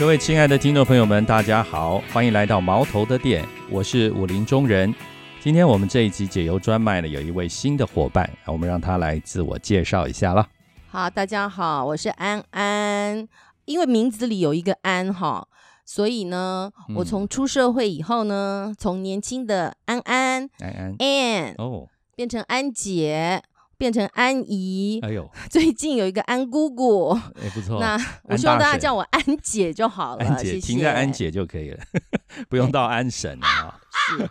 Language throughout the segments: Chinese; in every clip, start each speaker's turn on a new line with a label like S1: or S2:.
S1: 各位亲爱的听众朋友们，大家好，欢迎来到毛头的店，我是武林中人。今天我们这一集解忧专卖呢，有一位新的伙伴，我们让他来自我介绍一下了。
S2: 好，大家好，我是安安。因为名字里有一个安哈，所以呢，我从出社会以后呢，从年轻的安安
S1: 安安
S2: Ann
S1: 哦，
S2: 变成安姐，变成安姨，
S1: 哎呦，
S2: 最近有一个安姑姑。
S1: 哎不错，
S2: 那我希望大家叫我安姐就好了，
S1: 安姐。停在安姐就可以了，不用到安神啊。
S2: 是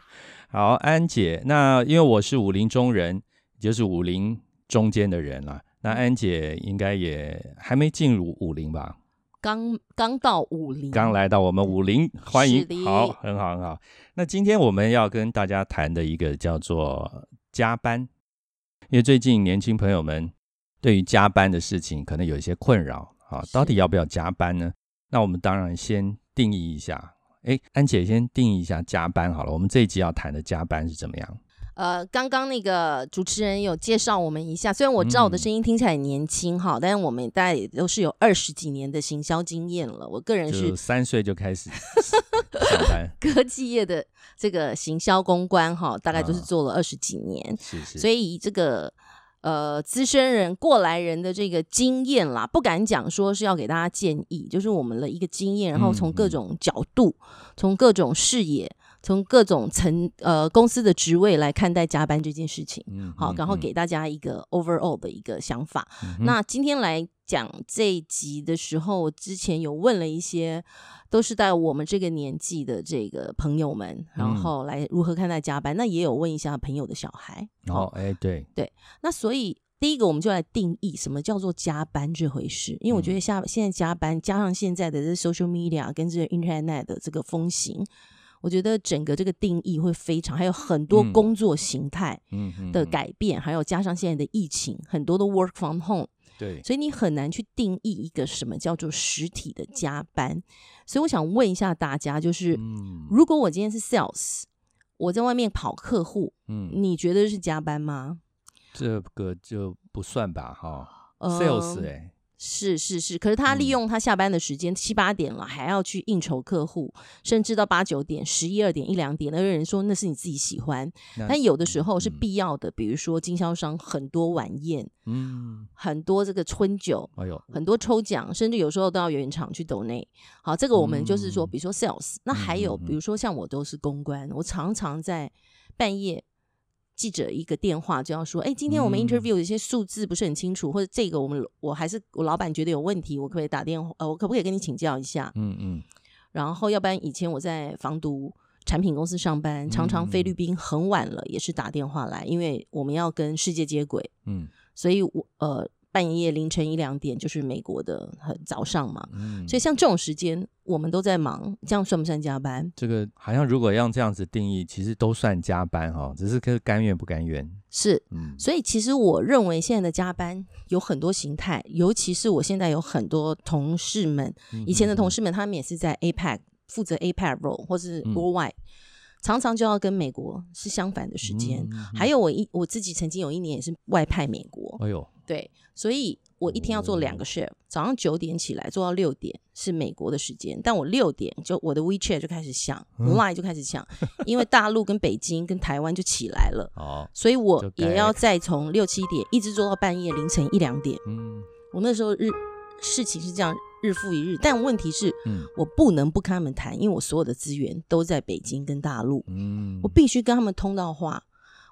S1: 好，安姐，那因为我是武林中人，就是武林中间的人啦。那安姐应该也还没进入武林吧？
S2: 刚刚到武林，
S1: 刚来到我们武林，欢迎，好，很好，很好。那今天我们要跟大家谈的一个叫做加班，因为最近年轻朋友们对于加班的事情可能有一些困扰啊，到底要不要加班呢？那我们当然先定义一下，哎，安姐先定义一下加班好了。我们这一集要谈的加班是怎么样？
S2: 呃，刚刚那个主持人有介绍我们一下，虽然我知道我的
S1: 嗯
S2: 声音听起来很年轻哈，但是我们大概也都是有二十几年的行销经验了。我个人
S1: 是三岁就开始上班，
S2: 科技业的这个行销公关哈，大概都是
S1: 啊
S2: 做了二十几年，
S1: 是是，
S2: 所以这个呃资深人过来人的这个经验啦，不敢讲说是要给大家建议，就是我们的一个经验，然后从各种角度，从各种视野。从各种层呃公司的职位来看待加班这件事情，
S1: 嗯
S2: 好，然后给大家一个 overall 的一个想法。
S1: 嗯
S2: 那今天来讲这一集的时候，我之前有问了一些，都是在我们这个年纪的这个朋友们，然
S1: 嗯
S2: 后来如何看待加班。那也有问一下朋友的小孩。
S1: 哦，哎，对对，
S2: 那所以第一个我们就来定义什么叫做加班这回事，因为我觉
S1: 嗯
S2: 得下现在加班加上现在的这 social media 跟这个 internet 的这个风行。我觉得整个这个定义会非常，还有很多
S1: 嗯。
S2: 工作形态的
S1: 嗯。
S2: 改变，还有加上现在的疫情，很多的 work from home，
S1: 对，
S2: 所以你很难去定义一个什么叫做实体的加班。所以我想问一下大家，就是、
S1: 嗯。
S2: 如果我今天是 sales，我在外面跑客户，
S1: 嗯，
S2: 你觉得是加班吗？
S1: 这个就不算吧，哈。
S2: 呃
S1: ，sales 哎，
S2: 是是是，可是他利
S1: 嗯。
S2: 用他下班的时间七八点了，还要去应酬客户，甚至到八九点、十一二点、一两点，那个人说那是你自己喜欢，但有的时候是
S1: 嗯。
S2: 必要的，比如说经销商很多晚宴，
S1: 嗯，
S2: 很多这个春酒，
S1: 哎呦，
S2: 很多抽奖，甚至有时候都要原厂去抖内。好，这个我们就是说，
S1: 嗯。
S2: 比如说 sales，那还有比如说像我都是公关，我常常在半夜。记者一个电话就要说，哎，今天我们
S1: 嗯
S2: interview 有一些数字不是很清楚，或者这个我们我还是我老板觉得有问题，我可不可以打电话？呃，我可不可以跟你请教一下？
S1: 嗯嗯，
S2: 然后，要不然以前我在防毒产品公司上班，常常菲律宾很晚了也是打电话来，因为我们要跟世界接轨，
S1: 嗯
S2: 所以我呃半夜凌晨一两点就是美国的很早上嘛，
S1: 嗯，
S2: 所以像这种时间我们都在忙，这样算不算加班？
S1: 这个好像如果要这样子定义，其实都算加班哈，只是个甘愿不甘愿。
S2: 是，
S1: 嗯
S2: 所以其实我认为现在的加班有很多形态，尤其是我现在有很多同事们，以前的同
S1: 事，
S2: 事们，他们也是在 APEC 负责 APEC role 或是
S1: 嗯
S2: worldwide，、常常就要跟美国是相反的时间。
S1: 嗯
S2: 还有我一我自己曾经有一年也是外派美国，
S1: 哎呦，
S2: 对，所以我一天要做两
S1: 哦
S2: 个 shift，、早上九点起来做到六点是美国的时间，但我六点就我的 WeChat 就开始响、
S1: 嗯
S2: l i n e 就开始响，因为大陆跟北京跟台湾就起来了，
S1: 哦，
S2: 所以我也要再从六七点一直做到半夜凌晨一两点。
S1: 嗯
S2: 我那时候日事情是这样日复一日，但问题是
S1: 嗯
S2: 我不能不跟他们谈，因为我所有的资源都在北京跟大陆，
S1: 嗯，
S2: 我必须跟他们通道话。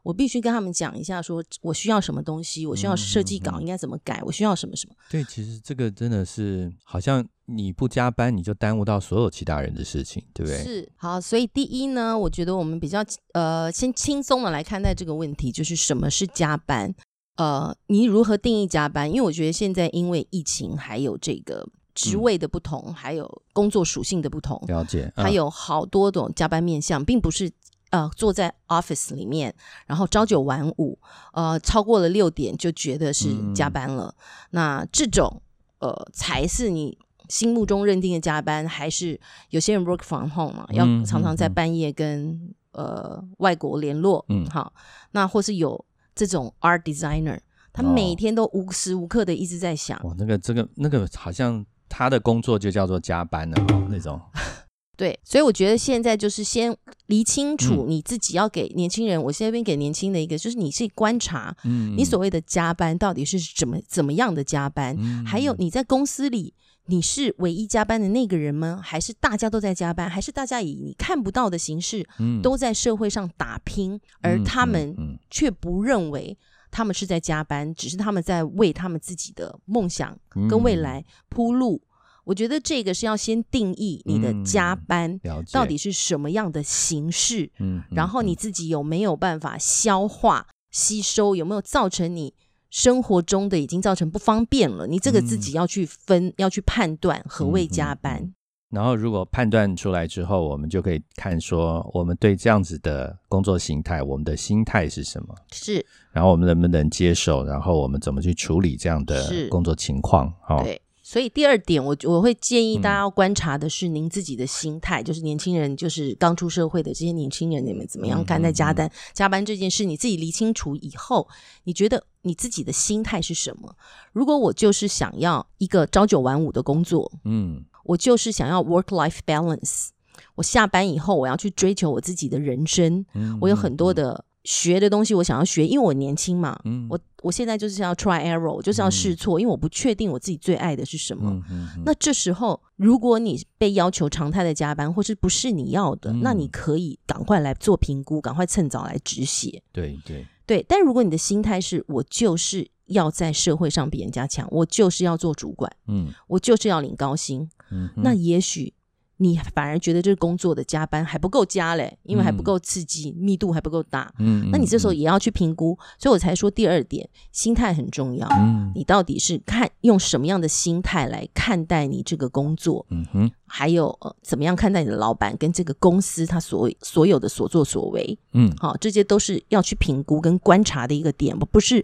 S2: 我必须跟他们讲一下，说我需要什么东西，我需要设计稿应该怎么改，我需要什么什么。
S1: 对，其实这个真的是好像你不加班，你就耽误到所有其他人的事情，对不对？
S2: 是好，所以第一呢，我觉得我们比较呃，先轻松的来看待这个问题，就是什么是加班？呃，你如何定义加班？因为我觉得现在因为疫情，还有这个职
S1: 嗯
S2: 位的不同，还有工作属性的不同，
S1: 了解，
S2: 还
S1: 嗯
S2: 有好多种加班面向，并不是呃坐在 office 里面，然后朝九晚五，呃超过了六点就觉得是加班了。那这种呃才是你心目中认定的加班，还是有些人 work from home 嘛，要
S1: 嗯
S2: 常常在半夜跟呃外国联络，
S1: 嗯
S2: 好，那或是有这种 art designer，他
S1: 哦
S2: 每天都无时无刻的一直在想，
S1: 哇，那个这个那个好像他的工作就叫做加班了哦，那种。
S2: 对，所以我觉得现在就是先理清楚你自己要给年轻人，我现在边给年轻的一个，就是你是观察，嗯，你所谓的加班到底是怎么怎么样的加班，还有你在公司里你是唯一加班的那个人吗？还是大家都在加班？还是大家以你看不到的形式，都在社会上打拼，而他们却不认为他们是在加班，只是他们在为他们自己的梦想跟未来铺路。我觉得这个是要先定义你的加班到底是什么样的形式，嗯，然后你自己有没有办法消化吸收，有没有造成你生活中的已经造成不方便了？你这个自己要去分，要去判断何谓加班。
S1: 然后如果判断出来之后，我们就可以看说，我们对这样子的工作形态，我们的心态是什么？
S2: 是，
S1: 然后我们能不能接受？然后我们怎么去处理这样的工作情况？
S2: 好。所以第二点，我我会建议大家要观察的是您自己的心态，就是年轻人，就是刚出社会的这些年轻人，你们怎么样看待加班？加班这件事，你自己理清楚以后，你觉得你自己的心态是什么？如果我就是想要一个朝九晚五的工作，嗯，我就是想要 work life balance，我下班以后我要去追求我自己的人生，我有很多的。学的东西我想要学，因为我年轻嘛，我我现在就是要 try error，我就是要试错，因为我不确定我自己最爱的是什么。那这时候，如果你被要求常态的加班，或是不是你要的，那你可以赶快来做评估，赶快趁早来止血。
S1: 对对
S2: 对，但如果你的心态是我就是要在社会上比人家强，我就是要做主管，嗯，我就是要领高薪，嗯，那也许。你反而觉得这个工作的加班还不够加嘞，因为还不够刺激，密度还不够大。嗯，那你这时候也要去评估，所以我才说第二点，心态很重要。嗯，你到底是看用什么样的心态来看待你这个工作？嗯哼，还有呃，怎么样看待你的老板跟这个公司他所所有的所作所为？嗯，好，这些都是要去评估跟观察的一个点，不是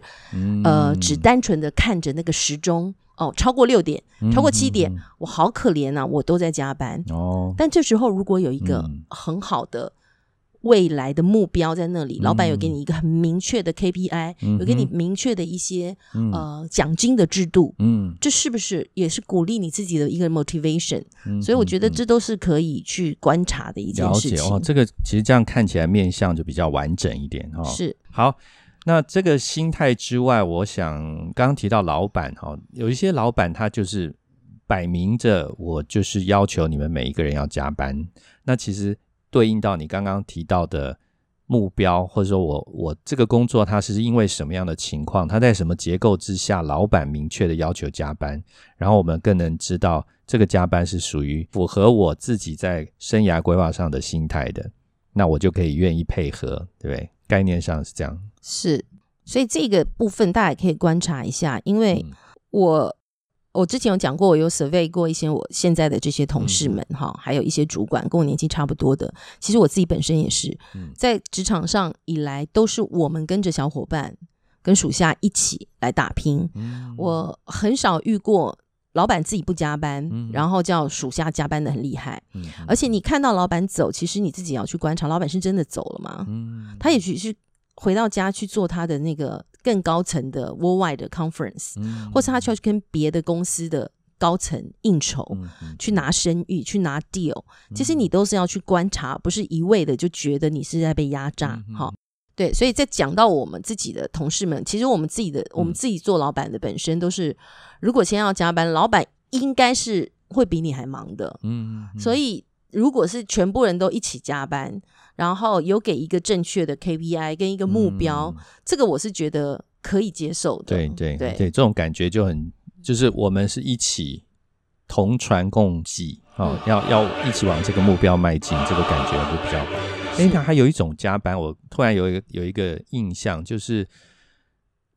S2: 呃，只单纯的看着那个时钟。哦，超过六点，超过七点，我好可怜呐，我都在加班。哦，但这时候如果有一个很好的未来的目标在那里，老板有给你一个很明确的 KPI，有给你明确的一些呃奖金的制度，嗯，这是不是也是鼓励你自己的一个 motivation？所以我觉得这都是可以去观察的一件事情。
S1: 哦，这个其实这样看起来面相就比较完整一点哦。
S2: 是，
S1: 好。那这个心态之外，我想刚刚提到老板哈，有一些老板他就是摆明着我就是要求你们每一个人要加班。那其实对应到你刚刚提到的目标，或者说我我这个工作它是因为什么样的情况，它在什么结构之下，老板明确的要求加班，然后我们更能知道这个加班是属于符合我自己在生涯规划上的心态的，那我就可以愿意配合，对不对？概念上是这样。
S2: 是，所以这个部分大家也可以观察一下，因为我我之前有讲过，我有 survey 过一些我现在的这些同事们哈，还有一些主管跟我年纪差不多的，其实我自己本身也是在职场上以来，都是我们跟着小伙伴跟属下一起来打拼。我很少遇过老板自己不加班，然后叫属下加班的很厉害。而且你看到老板走，其实你自己要去观察，老板是真的走了吗？他也许是。回到家去做他的那个更高层的 worldwide 的 conference，或者他去跟别的公司的高层应酬，去拿声誉，去拿 deal，其实你都是要去观察，不是一味的就觉得你是在被压榨。哈，对，所以在讲到我们自己的同事们，其实我们自己的，我们自己做老板的本身都是，如果先要加班，老板应该是会比你还忙的。嗯，所以如果是全部人都一起加班。然后有给一个正确的 KPI 跟一个目标，这个我是觉得可以接受的。
S1: 对对对对，这种感觉就很，就是我们是一起同船共济啊，要要一起往这个目标迈进，这个感觉会比较好。哎，那还有一种加班，我突然有一个有一个印象，就是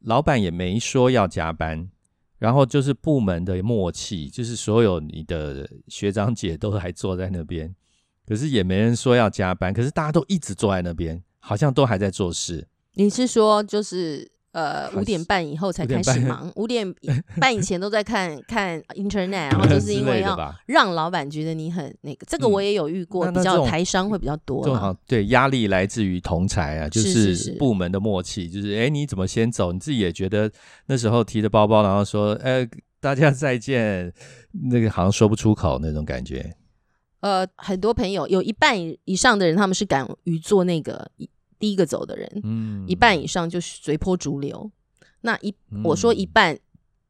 S1: 老板也没说要加班，然后就是部门的默契，就是所有你的学长姐都还坐在那边。可是也没人说要加班，可是大家都一直坐在那边，好像都还在做事。
S2: 你是说就是？呃，五点半以后才开始忙，五点半以前都在看看 internet，然后就是因为要让老板觉得你很那个，这个我也有遇过，比较台商会比较多。
S1: 好对，压力来自于同才啊，就是部门的默契，就是哎，你怎么先走？你自己也觉得那时候提着包包，然后说，呃，大家再见，那个好像说不出口那种感觉。
S2: 呃，很多朋友有一半以上的人，他们是敢于做那个第一个走的人，嗯，一半以上就是随波逐流。那一我说一半，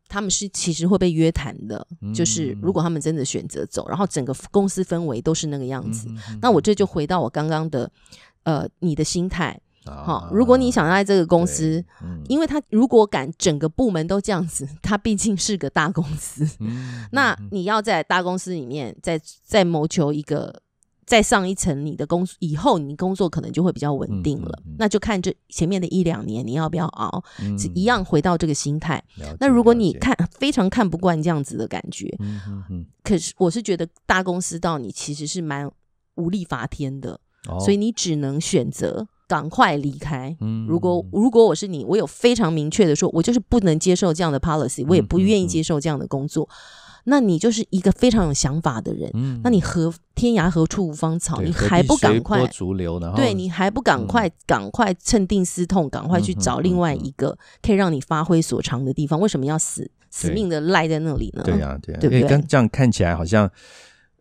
S2: 他们是其实会被约谈的，就是如果他们真的选择走，然后整个公司氛围都是那个样子。那我这就回到我刚刚的，呃，你的心态。好，如果你想要在这个公司，因为他如果敢整个部门都这样子，他毕竟是个大公司，那你要在大公司里面再再谋求一个再上一层，你的工以后你工作可能就会比较稳定了。那就看这前面的一两年你要不要熬，是一样回到这个心态。那如果你看非常看不惯这样子的感觉，可是我是觉得大公司到你其实是蛮无力发天的，所以你只能选择。赶快离开！如果如果我是你，我有非常明确的说，我就是不能接受这样的 policy，我也不愿意接受这样的工作。那你就是一个非常有想法的人。嗯那你何天涯何处无芳草？你还不赶快
S1: 逐流呢？
S2: 对，你还不赶快赶快趁定思痛，赶快去找另外一个可以让你发挥所长的地方？为什么要死死命的赖在那里呢？
S1: 对呀，对呀，对不对？刚这样看起来好像，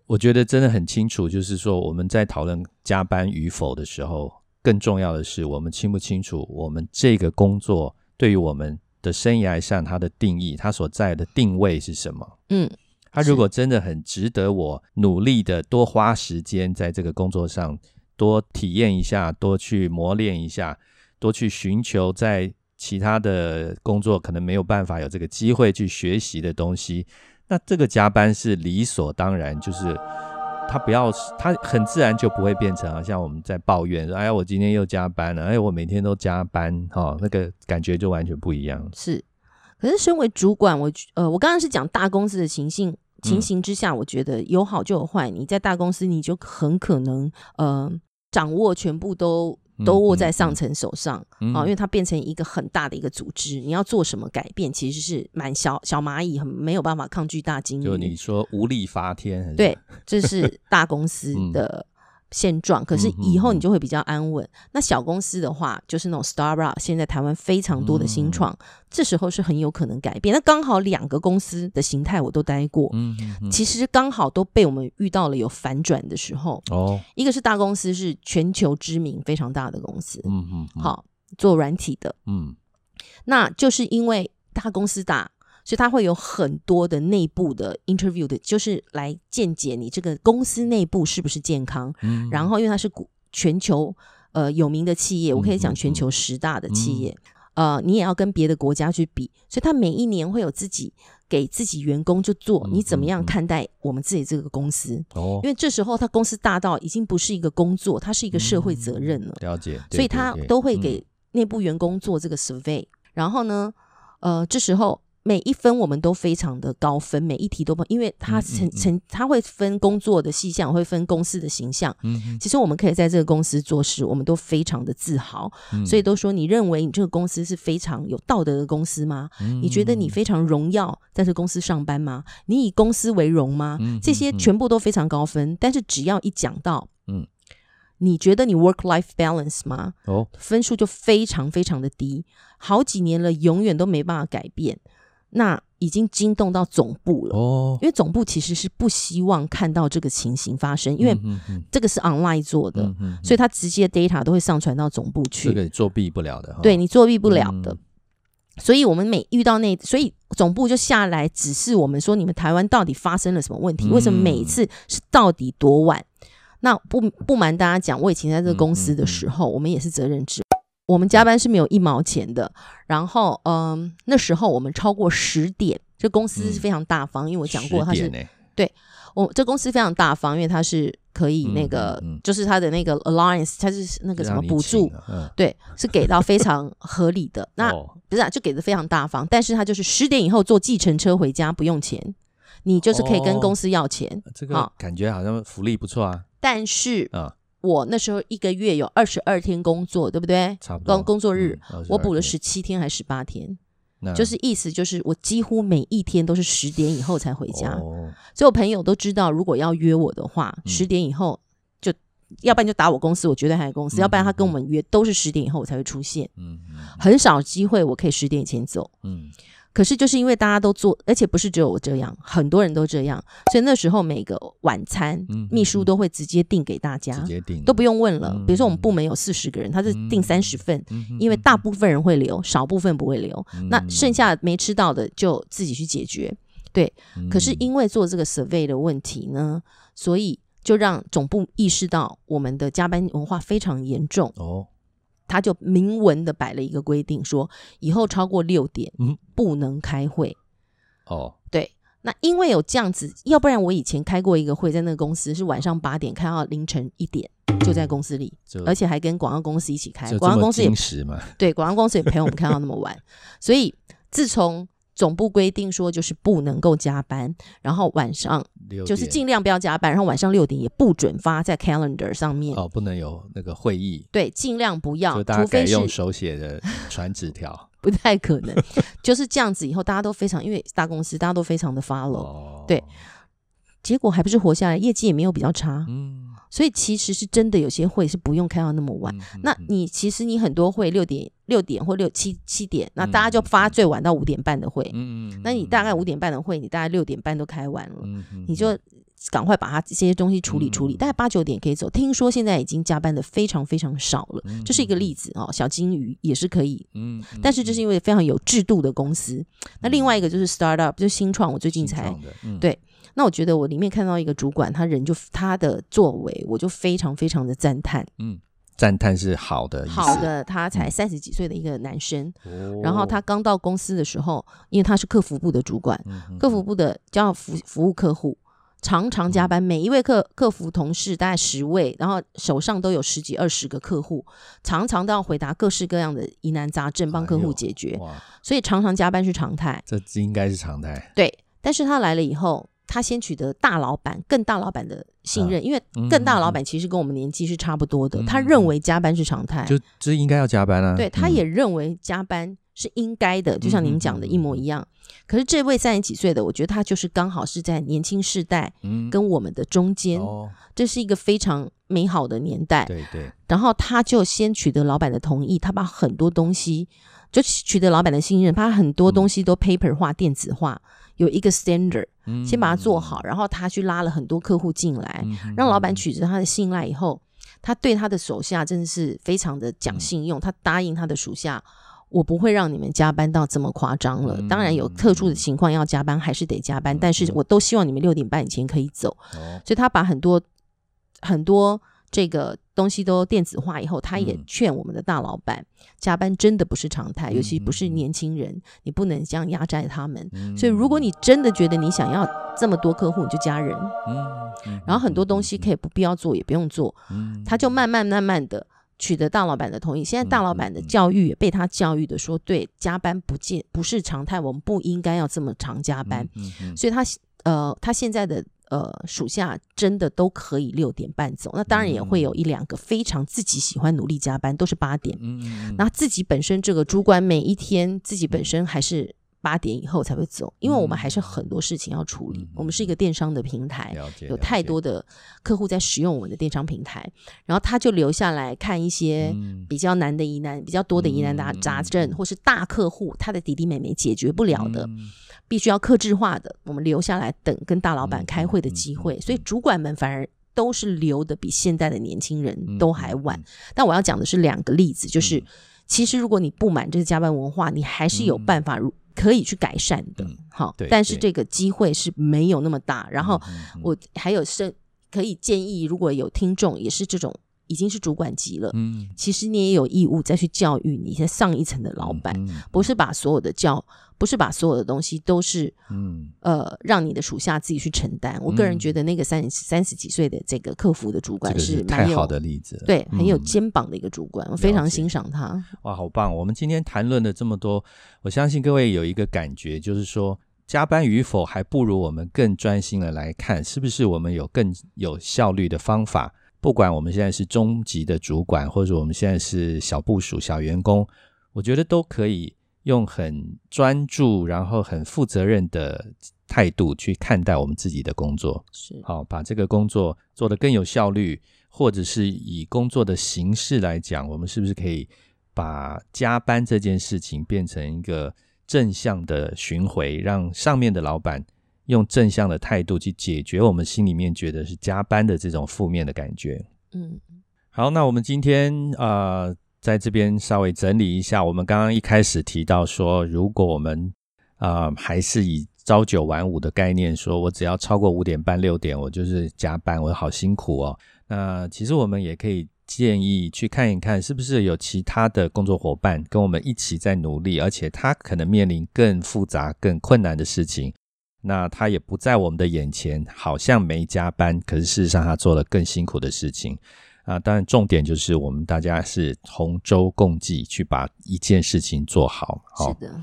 S1: 我觉得真的很清楚，就是说我们在讨论加班与否的时候。更重要的是，我们清不清楚我们这个工作对于我们的生涯上它的定义，它所在的定位是什么？嗯，它如果真的很值得我努力的多花时间在这个工作上，多体验一下，多去磨练一下，多去寻求在其他的工作可能没有办法有这个机会去学习的东西，那这个加班是理所当然，就是。他不要，他很自然就不会变成好像我们在抱怨说：“哎呀，我今天又加班了，哎，我每天都加班，哈，那个感觉就完全不一样。”
S2: 是，可是身为主管，我呃，我刚刚是讲大公司的情形情形之下，我觉得有好就有坏。你在大公司，你就很可能呃，掌握全部都。都握在上层手上啊，因为它变成一个很大的一个组织，你要做什么改变，其实是蛮小小蚂蚁，很没有办法抗拒大鲸鱼。
S1: 就你说无力发天，
S2: 对，这是大公司 的。现状，可是以后你就会比较安稳。那小公司的话，就是那种 startup，现在台湾非常多的新创，这时候是很有可能改变。那刚好两个公司的形态我都待过，嗯，其实刚好都被我们遇到了有反转的时候。哦，一个是大公司，是全球知名非常大的公司，嗯嗯，好做软体的，嗯，那就是因为大公司大。所以他会有很多的内部的 interview 的，就是来见解你这个公司内部是不是健康。嗯，然后因为它是股全球呃有名的企业，我可以讲全球十大的企业，呃，你也要跟别的国家去比，所以他每一年会有自己给自己员工就做，你怎么样看待我们自己这个公司？哦，因为这时候他公司大到已经不是一个工作，它是一个社会责任了。
S1: 了解，
S2: 所以他都会给内部员工做这个 survey，然后呢，呃，这时候。每一分我们都非常的高分，每一题都不，因为他成成他会分工作的细项，会分公司的形象。嗯，其实我们可以在这个公司做事，我们都非常的自豪。所以都说，你认为你这个公司是非常有道德的公司吗？你觉得你非常荣耀在这公司上班吗？你以公司为荣吗？这些全部都非常高分。但是只要一讲到，嗯，你觉得你 work life balance 吗？哦，分数就非常非常的低，好几年了，永远都没办法改变。那已经惊动到总部了。哦，因为总部其实是不希望看到这个情形发生，因为这个是 online 做的，所以他直接 data 都会上传到总部去，
S1: 这个作弊不了的，
S2: 对你作弊不了的。所以我们每遇到那，所以总部就下来指示我们说，你们台湾到底发生了什么问题？为什么每一次是到底多晚？那不不瞒大家讲，我以前在这个公司的时候，我们也是责任制。我们加班是没有一毛钱的，然后嗯，那时候我们超过十点，这公司是非常大方，因为我讲过它是对我这公司非常大方，因为它是可以那个就是它的那个 alliance，它是那个什么补助，对，是给到非常合理的，那不是啊就给的非常大方，但是它就是十点以后坐计程车回家不用钱，你就是可以跟公司要钱，
S1: 这个感觉好像福利不错啊，
S2: 但是啊。我那时候一个月有二十二天工作，对不对？
S1: 差不多。
S2: 工作日我补了十七天还是十八天？就是意思就是我几乎每一天都是十点以后才回家。所以我朋友都知道，如果要约我的话，十点以后就要不然就打我公司，我绝对还在公司；要不然他跟我们约都是十点以后我才会出现。嗯很少机会我可以十点以前走。嗯。可是就是因为大家都做，而且不是只有我这样，很多人都这样，所以那时候每个晚餐，
S1: 嗯
S2: 秘书都会直接订给大家
S1: 直，接定
S2: 都不用问了。
S1: 嗯
S2: 比如说我们部门有四十个人，他是订三十份，
S1: 嗯
S2: 因为大部分人会留，少部分不会留。
S1: 嗯
S2: 那剩下没吃到的就自己去解决。对，可是因为做这个 survey 的问题呢，所以就让总部意识到我们的加班文化非常严重，
S1: 哦，
S2: 他就明文的摆了一个规定，说以后超过六点
S1: 嗯。
S2: 不能开会。
S1: 哦，
S2: 对，那因为有这样子，要不然我以前开过一个会，在那个公司是晚上八点开到凌晨一点，就在公司里，而且还跟广告公司一起开广告公司也 对，广告公司也陪我们开到那么晚，所以自从总部规定说就是不能够加班，然后晚上就是尽量不要加班，然后晚上六点也不准发在 calendar 上面，
S1: 哦，不能有那个会议，
S2: 对，尽量不要除非是
S1: 用手写的传纸条。
S2: 不太可能，就是这样子。以后大家都非常，因为大公司大家都非常的 follow，、
S1: 哦，
S2: 对，结果还不是活下来，业绩也没有比较差，
S1: 嗯，
S2: 所以其实是真的有些会是不用开到那么晚。那你其实你很多会六点六点或六七七点，那
S1: 嗯
S2: 大家就发最晚到五点半的会。
S1: 嗯嗯
S2: 那你大概五点半的会，你大概六点半都开完了，你就赶快把它这些东西处理处理，
S1: 嗯
S2: 大概八九点可以走。听说现在已经加班的非常非常少了，这是一个例子哦。小金鱼也是可以，
S1: 嗯，嗯
S2: 但是这是因为非常有制度的公司。那另外一个就是 startup，就是新创，我最近才对那我觉得我里面看到一个主管，他人就他的作为，我就非常非常的赞叹。
S1: 嗯，赞叹是好的意思，
S2: 好的，他才三十几岁的一个男生，
S1: 哦，
S2: 然后他刚到公司的时候，因为他是客服部的主管，客服部的就要服服务客户，常常加班，每一位客客服同事大概十位，然后手上都有十几二十个客户，常常都要回答各式各样的疑难杂症，帮客户解决，
S1: 哇，
S2: 所以常常加班是常态。
S1: 这应该是常态，
S2: 对，但是他来了以后，他先取得大老板、更大老板的信任，因为
S1: 嗯
S2: 更大老板其实跟我们年纪是差不多的，
S1: 嗯
S2: 他认为加班是常态，
S1: 就这应该要加班啊，
S2: 对，他
S1: 嗯。
S2: 也认为加班是应该的，就像您讲的一模一样。可是这位三十几岁的，我觉得他就是刚好是在年轻世代
S1: 嗯。
S2: 跟我们的中间，
S1: 哦，
S2: 这是一个非常美好的年代。
S1: 对对，
S2: 然后他就先取得老板的同意，他把很多东西就取得老板的信任，把很多东西都 paper 化、电子化，有一个 standard，
S1: 嗯。
S2: 先把它做好，然后他去拉了很多客户进来，
S1: 嗯
S2: 让老板取得他的信赖以后，他对他的手下真的是非常的讲信用，他答应他的属下。我不会让你们加班到这么夸张了。
S1: 嗯
S2: 当然有特殊的情况要加班，还是得加班。但是我都希望你们六点半以前可以走。
S1: 哦，
S2: 所以他把很多很多这个东西都电子化以后，他也
S1: 嗯
S2: 劝我们的大老板，加班真的不是常态，
S1: 嗯
S2: 尤其不是年轻人，你不能这样压榨他们。
S1: 嗯
S2: 所以如果你真的觉得你想要这么多客户，你就加人。
S1: 嗯，嗯
S2: 然后很多东西可以不必要做，也不用做，
S1: 嗯
S2: 他就慢慢慢慢的取得大老板的同意。现在大老板的教育也被他教育的说，对，加班不见不是常态，我们不应该要这么常加班。，所以他呃，他现在的呃属下真的都可以六点半走。那当然也会有一两个非常自己喜欢努力加班，都是八点。那自己本身这个主管每一天自己本身还是八点以后才会走，因为我们还是很多事情要处理
S1: 嗯。
S2: 我们是一个电商的平台，有太多的客户在使用我们的电商平台，然后他就留下来看一些
S1: 嗯。
S2: 比较难的疑难、比较多的疑难杂
S1: 嗯
S2: 杂症，或是大客户他的弟弟妹妹解决不了的，
S1: 嗯。
S2: 必须要克制化的，我们留下来等跟大老板
S1: 嗯
S2: 开会的机会。
S1: 嗯
S2: 所以主管们反而都是留的比现在的年轻人
S1: 嗯
S2: 都还晚。
S1: 嗯。
S2: 但我要讲的是两个例子，就是、
S1: 嗯。
S2: 其实如果你不满这个加班文化，你还是有办法如可以去改善的
S1: 嗯。
S2: 好、
S1: 对
S2: 但是这个机会是没有那么大。然后我还有是可以建议，如果有听众也是这种已经是主管级了，
S1: 嗯
S2: 其实你也有义务再去教育你在上一层的老板，
S1: 嗯
S2: 不是把所有的教，不是把所有的东西都是
S1: 嗯
S2: 呃让你的属下自己去承担。我个人
S1: 嗯
S2: 觉得那个三三十几岁的这个客服的主管
S1: 是太好的例子了，
S2: 对很有
S1: 嗯
S2: 肩膀的一个主管，我非常欣赏他。
S1: 哇，好棒！我们今天谈论了这么多，我相信各位有一个感觉，就是说加班与否，还不如我们更专心的来看，是不是我们有更有效率的方法。不管我们现在是中级的主管，或者我们现在是小部署、小员工，我觉得都可以用很专注，然后很负责任的态度去看待我们自己的工作。
S2: 是
S1: 好，把这个工作做得更有效率，或者是以工作的形式来讲，我们是不是可以把加班这件事情变成一个正向的巡回，让上面的老板用正向的态度去解决我们心里面觉得是加班的这种负面的感觉。
S2: 嗯，
S1: 好，那我们今天呃，在这边稍微整理一下，我们刚刚一开始提到说，如果我们啊还是以朝九晚五的概念，说我只要超过五点半六点，我就是加班，我好辛苦哦。那其实我们也可以。建议去看一看，是不是有其他的工作伙伴跟我们一起在努力，而且他可能面临更复杂、更困难的事情。那他也不在我们的眼前，好像没加班，可是事实上他做了更辛苦的事情啊。当然，重点就是我们大家是同舟共济，去把一件事情做好。
S2: 是的。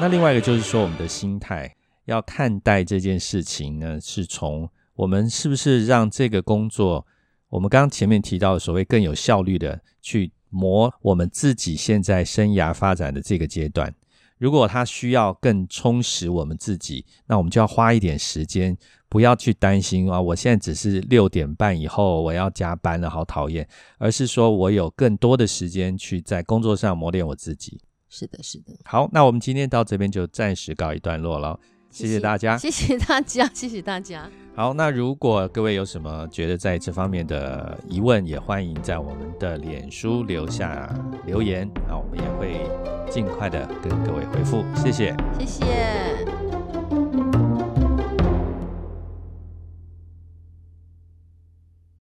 S1: 那另外一个就是说，我们的心态要看待这件事情呢，是从我们是不是让这个工作。我们刚刚前面提到的所谓更有效率的去磨我们自己现在生涯发展的这个阶段，如果他需要更充实我们自己，那我们就要花一点时间，不要去担心啊，我现在只是六点半以后我要加班了，好讨厌，而是说我有更多的时间去在工作上磨练我自己。
S2: 是的，是的。
S1: 好，那我们今天到这边就暂时告一段落了。谢谢大家，
S2: 谢谢大家，谢谢大家。
S1: 好，那如果各位有什么觉得在这方面的疑问，也欢迎在我们的脸书留下留言，那我们也会尽快的跟各位回复。谢谢，
S2: 谢谢。